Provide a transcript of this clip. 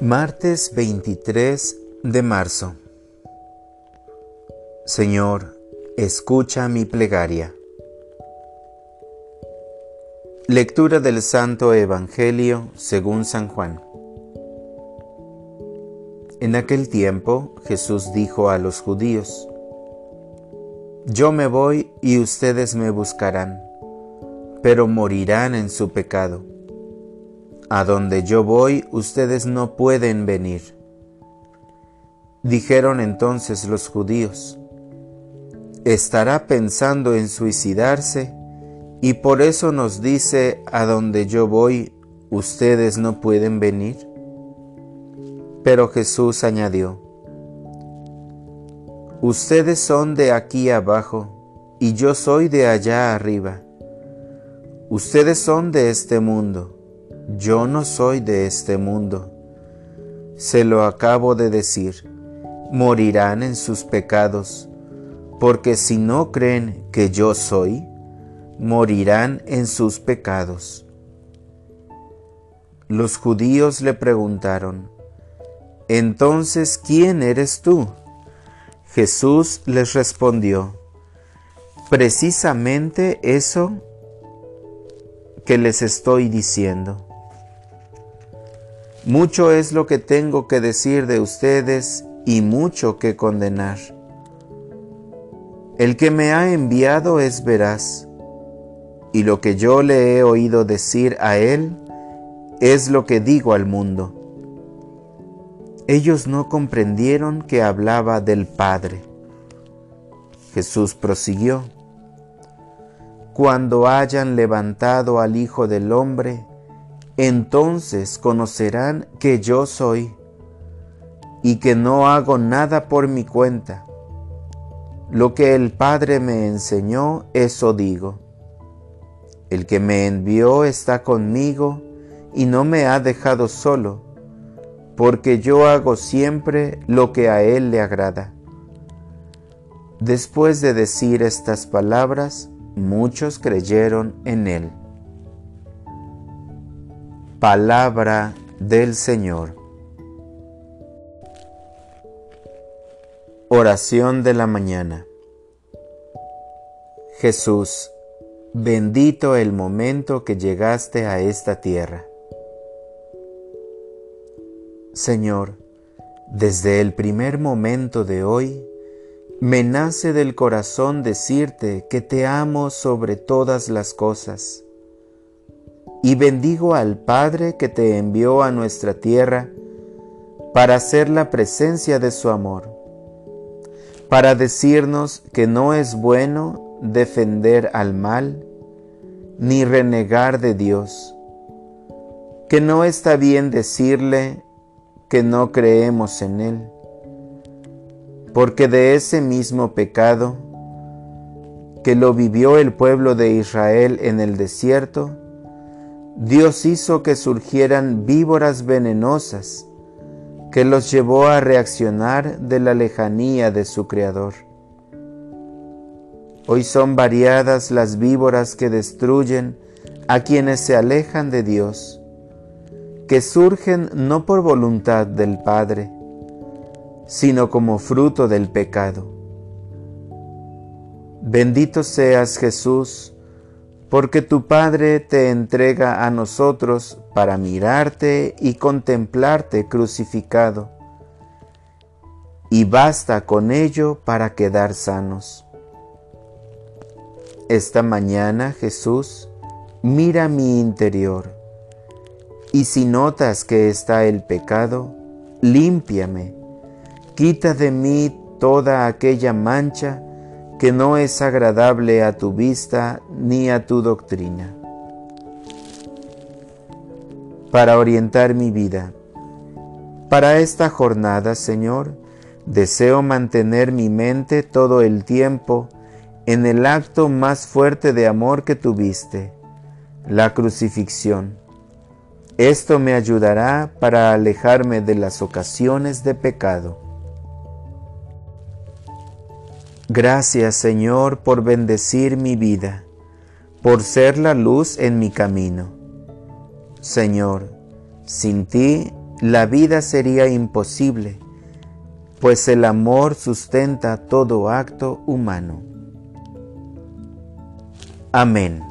Martes 23 de marzo. Señor, escucha mi plegaria. Lectura del Santo Evangelio según San Juan. En aquel tiempo Jesús dijo a los judíos, Yo me voy y ustedes me buscarán, pero morirán en su pecado a donde yo voy ustedes no pueden venir. Dijeron entonces los judíos, ¿estará pensando en suicidarse y por eso nos dice, a donde yo voy ustedes no pueden venir? Pero Jesús añadió, Ustedes son de aquí abajo y yo soy de allá arriba. Ustedes son de este mundo yo no soy de este mundo. Se lo acabo de decir, morirán en sus pecados, porque si no creen que yo soy, morirán en sus pecados. Los judíos le preguntaron, Entonces, ¿quién eres tú? Jesús les respondió, Precisamente eso que les estoy diciendo. Mucho es lo que tengo que decir de ustedes y mucho que condenar. El que me ha enviado es veraz, y lo que yo le he oído decir a él es lo que digo al mundo. Ellos no comprendieron que hablaba del Padre. Jesús prosiguió, Cuando hayan levantado al Hijo del Hombre, entonces conocerán que yo soy y que no hago nada por mi cuenta. Lo que el Padre me enseñó, eso digo. El que me envió está conmigo y no me ha dejado solo, porque yo hago siempre lo que a Él le agrada. Después de decir estas palabras, muchos creyeron en Él. Palabra del Señor. Oración de la mañana. Jesús, bendito el momento que llegaste a esta tierra. Señor, desde el primer momento de hoy, me nace del corazón decirte que te amo sobre todas las cosas y bendigo al Padre que te envió a nuestra tierra para ser la presencia de su amor, para decirnos que no es bueno defender al mal ni renegar de Dios, que no está bien decirle que no creemos en Él, porque de ese mismo pecado que lo vivió el pueblo de Israel en el desierto, Dios hizo que surgieran víboras venenosas que los llevó a reaccionar de la lejanía de su Creador. Hoy son variadas las víboras que destruyen a quienes se alejan de Dios, que surgen no por voluntad del Padre, sino como fruto del pecado. Bendito seas Jesús, porque tu Padre te entrega a nosotros para mirarte y contemplarte crucificado, y basta con ello para quedar sanos. Esta mañana, Jesús, mira mi interior, y si notas que está el pecado, límpiame, quita de mí toda aquella mancha que no es agradable a tu vista ni a tu doctrina. Para orientar mi vida. Para esta jornada, Señor, deseo mantener mi mente todo el tiempo en el acto más fuerte de amor que tuviste, la crucifixión. Esto me ayudará para alejarme de las ocasiones de pecado. Gracias Señor por bendecir mi vida, por ser la luz en mi camino. Señor, sin ti la vida sería imposible, pues el amor sustenta todo acto humano. Amén.